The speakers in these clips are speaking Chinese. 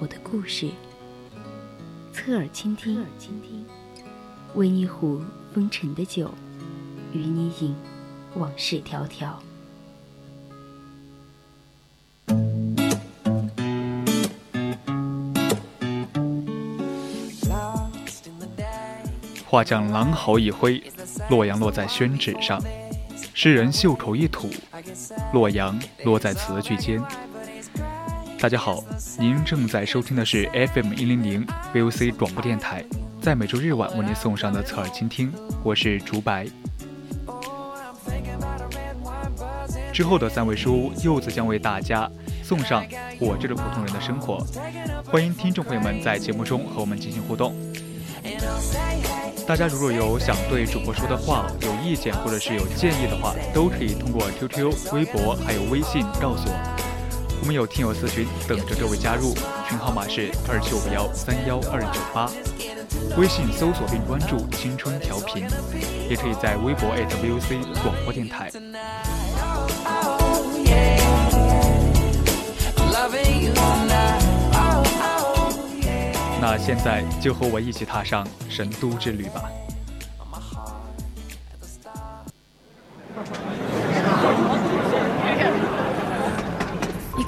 我的故事，侧耳倾听，侧耳倾听为你壶风尘的酒，与你饮往事迢迢。画匠狼毫一挥，洛阳落在宣纸上；诗人袖口一吐，洛阳落在词句间。大家好，您正在收听的是 FM 一零零 VOC 广播电台，在每周日晚为您送上的侧耳倾听，我是竹白。之后的三位书，柚子将为大家送上我这个普通人的生活。欢迎听众朋友们在节目中和我们进行互动。大家如果有想对主播说的话、有意见或者是有建议的话，都可以通过 QQ、微博还有微信告诉我。我们有听友私群等着各位加入，群号码是二七五幺三幺二九八。微信搜索并关注“青春调频”，也可以在微博 @VOC 广播电台。那现在就和我一起踏上神都之旅吧。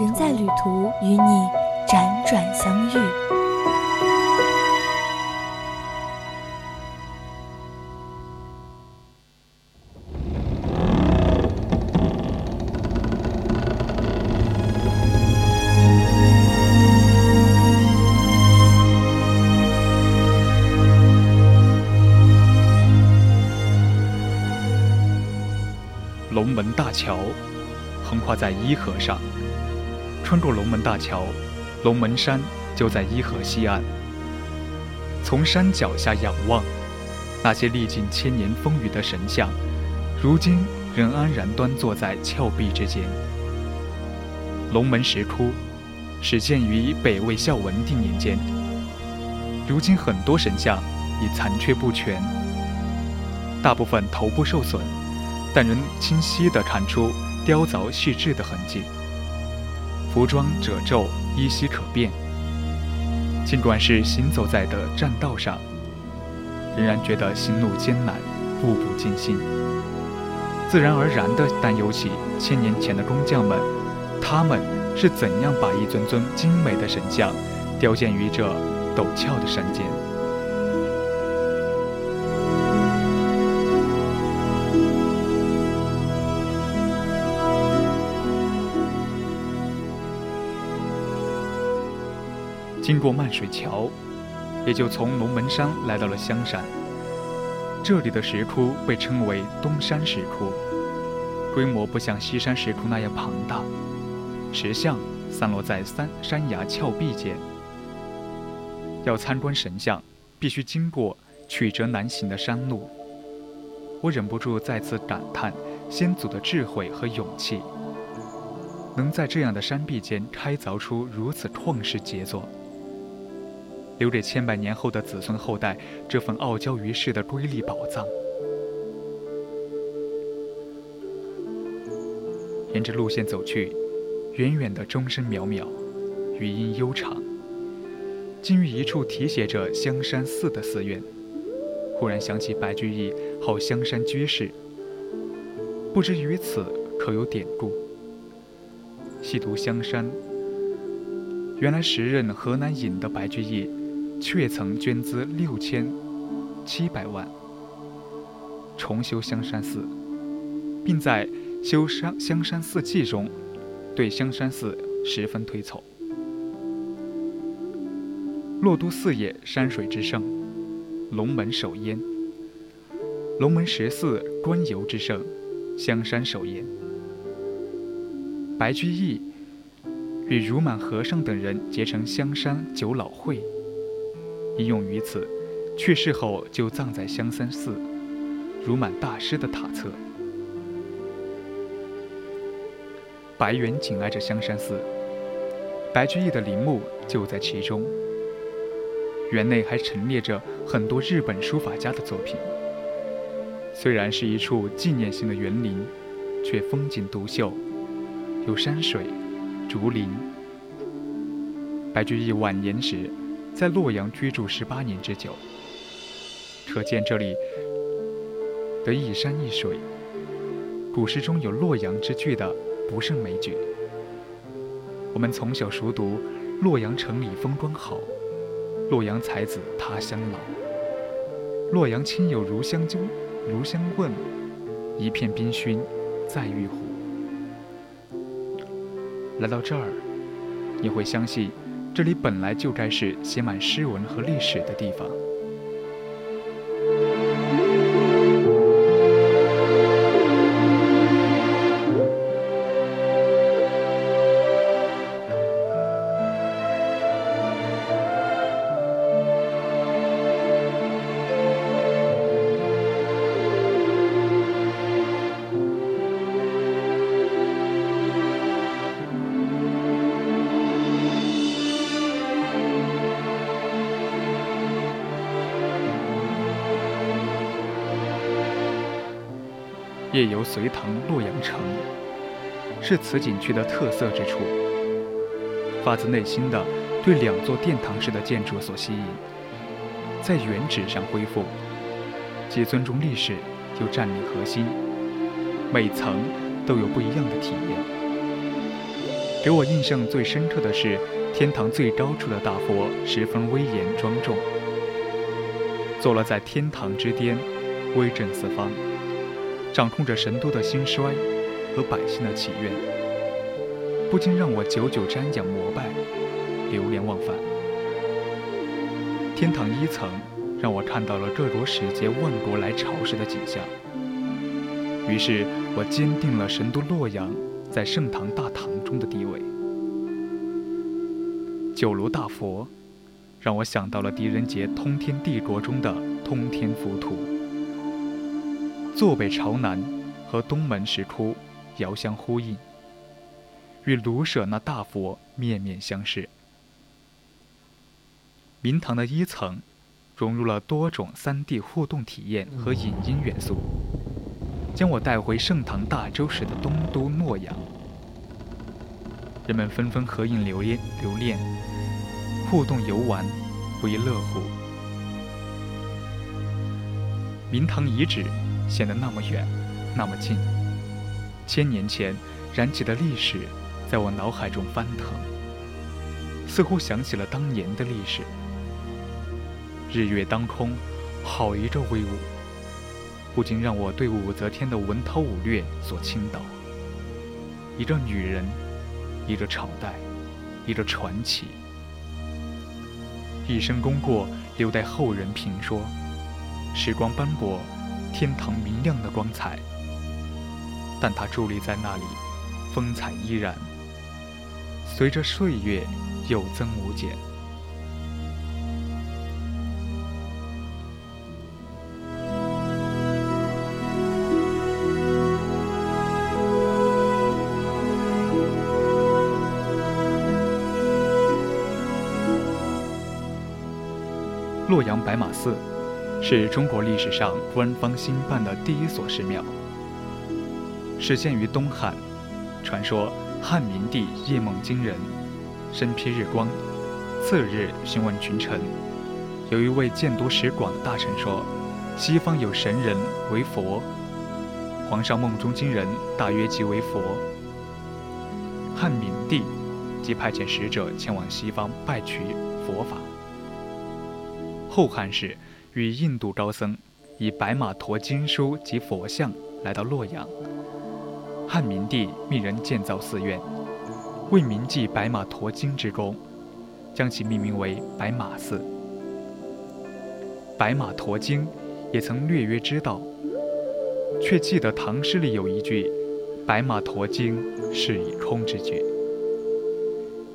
人在旅途，与你辗转相遇。龙门大桥横跨在伊河上，穿过龙门大桥，龙门山就在伊河西岸。从山脚下仰望，那些历尽千年风雨的神像，如今仍安然端坐在峭壁之间。龙门石窟始建于北魏孝文帝年间，如今很多神像已残缺不全，大部分头部受损。但仍清晰地看出雕凿细致的痕迹，服装褶皱依稀可辨。尽管是行走在的栈道上，仍然觉得行路艰难，步步惊心。自然而然地担忧起千年前的工匠们，他们是怎样把一尊尊精美的神像雕建于这陡峭的山间。经过漫水桥，也就从龙门山来到了香山。这里的石窟被称为东山石窟，规模不像西山石窟那样庞大，石像散落在山山崖峭壁间。要参观神像，必须经过曲折难行的山路。我忍不住再次感叹先祖的智慧和勇气，能在这样的山壁间开凿出如此旷世杰作。留给千百年后的子孙后代这份傲娇于世的瑰丽宝藏。沿着路线走去，远远的钟声渺渺，余音悠长。经于一处题写着“香山寺”的寺院，忽然想起白居易号香山居士，不知于此可有典故。细读香山，原来时任河南尹的白居易，却曾捐资六千七百万重修香山寺，并在《修山香山寺记》中对香山寺十分推崇。洛都四野山水之胜，龙门首焉；龙门十寺观游之胜，香山首焉。白居易。与如满和尚等人结成香山九老会，应用于此。去世后就葬在香山寺如满大师的塔侧。白园紧挨着香山寺，白居易的陵墓就在其中。园内还陈列着很多日本书法家的作品。虽然是一处纪念性的园林，却风景独秀，有山水。竹林。白居易晚年时在洛阳居住十八年之久，可见这里的一山一水，古诗中有洛阳之句的不胜枚举。我们从小熟读“洛阳城里风光好，洛阳才子他乡老。洛阳亲友如相君，如相问，一片冰心在玉壶。”来到这儿，你会相信，这里本来就该是写满诗文和历史的地方。夜游隋唐洛阳城，是此景区的特色之处。发自内心的对两座殿堂式的建筑所吸引，在原址上恢复，既尊重历史，又占领核心，每层都有不一样的体验。给我印象最深刻的是，天堂最高处的大佛十分威严庄重，坐落在天堂之巅，威震四方。掌控着神都的兴衰和百姓的祈愿，不禁让我久久瞻仰膜拜，流连忘返。天堂一层让我看到了各国使节万国来朝时的景象，于是我坚定了神都洛阳在盛唐大唐中的地位。九炉大佛让我想到了狄仁杰《通天帝国》中的通天浮屠。坐北朝南，和东门石窟遥相呼应，与卢舍那大佛面面相视。明堂的一层融入了多种 3D 互动体验和影音元素，将我带回盛唐大周时的东都洛阳。人们纷纷合影留念，留念，互动游玩，不亦乐乎。明堂遗址。显得那么远，那么近。千年前燃起的历史，在我脑海中翻腾，似乎想起了当年的历史。日月当空，好一个威武，不禁让我对武则天的文韬武略所倾倒。一个女人，一个朝代，一个传奇，一生功过留待后人评说。时光斑驳。天堂明亮的光彩，但它伫立在那里，风采依然。随着岁月有增无减。洛阳白马寺。是中国历史上官方兴办的第一所寺庙，始建于东汉。传说汉明帝夜梦惊人，身披日光，次日询问群臣，有一位见多识广的大臣说：“西方有神人为佛。”皇上梦中惊人，大约即为佛。汉明帝即派遣使者前往西方拜取佛法。后汉时，与印度高僧以白马驮经书及佛像来到洛阳。汉明帝命人建造寺院，为铭记白马驮经之功，将其命名为白马寺。白马驮经也曾略约知道，却记得唐诗里有一句“白马驮经，是以空”之句。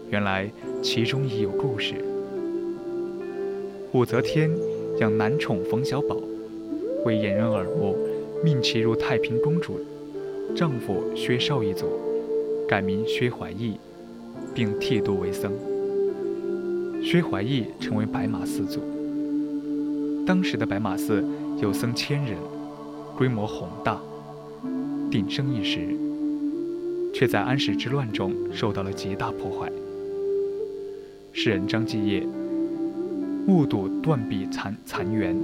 原来其中已有故事。武则天养男宠冯小宝，为掩人耳目，命其入太平公主丈夫薛绍一族，改名薛怀义，并剃度为僧。薛怀义成为白马寺祖。当时的白马寺有僧千人，规模宏大，鼎盛一时，却在安史之乱中受到了极大破坏。诗人张继业目睹断壁残残垣，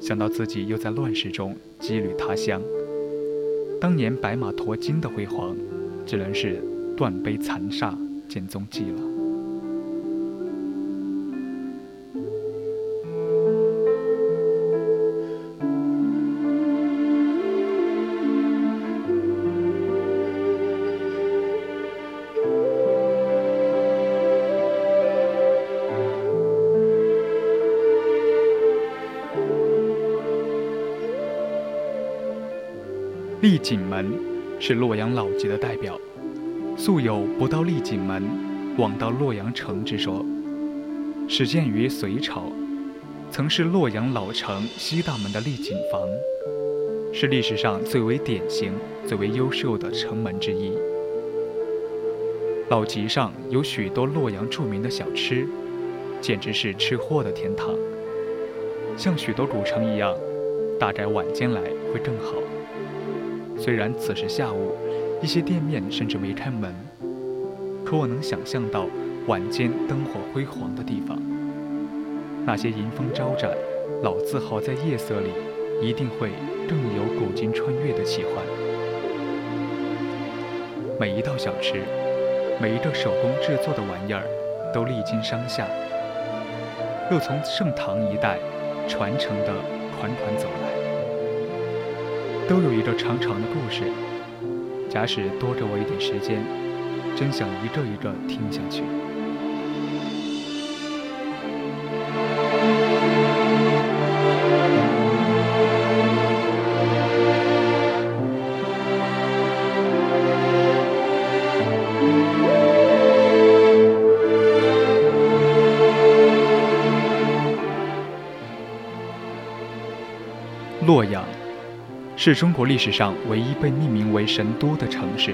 想到自己又在乱世中羁旅他乡，当年白马驮金的辉煌，只能是断碑残刹见踪迹了。丽景门是洛阳老集的代表，素有“不到丽景门，枉到洛阳城”之说。始建于隋朝，曾是洛阳老城西大门的丽景房，是历史上最为典型、最为优秀的城门之一。老集上有许多洛阳著名的小吃，简直是吃货的天堂。像许多古城一样，大概晚间来会更好。虽然此时下午，一些店面甚至没开门，可我能想象到晚间灯火辉煌的地方，那些迎风招展、老字号在夜色里一定会更有古今穿越的奇幻。每一道小吃，每一个手工制作的玩意儿，都历经商夏，又从盛唐一代传承的款款走来。都有一个长长的故事。假使多给我一点时间，真想一个一个听下去。洛阳。是中国历史上唯一被命名为神都的城市。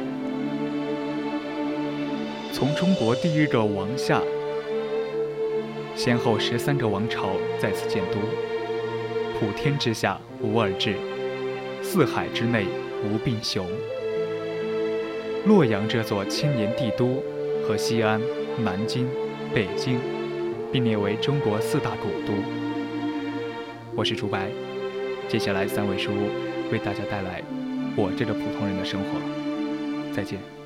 从中国第一个王夏，先后十三个王朝在此建都，普天之下无二治，四海之内无并雄。洛阳这座千年帝都，和西安、南京、北京并列为中国四大古都。我是朱白，接下来三位书。为大家带来我这个普通人的生活。再见。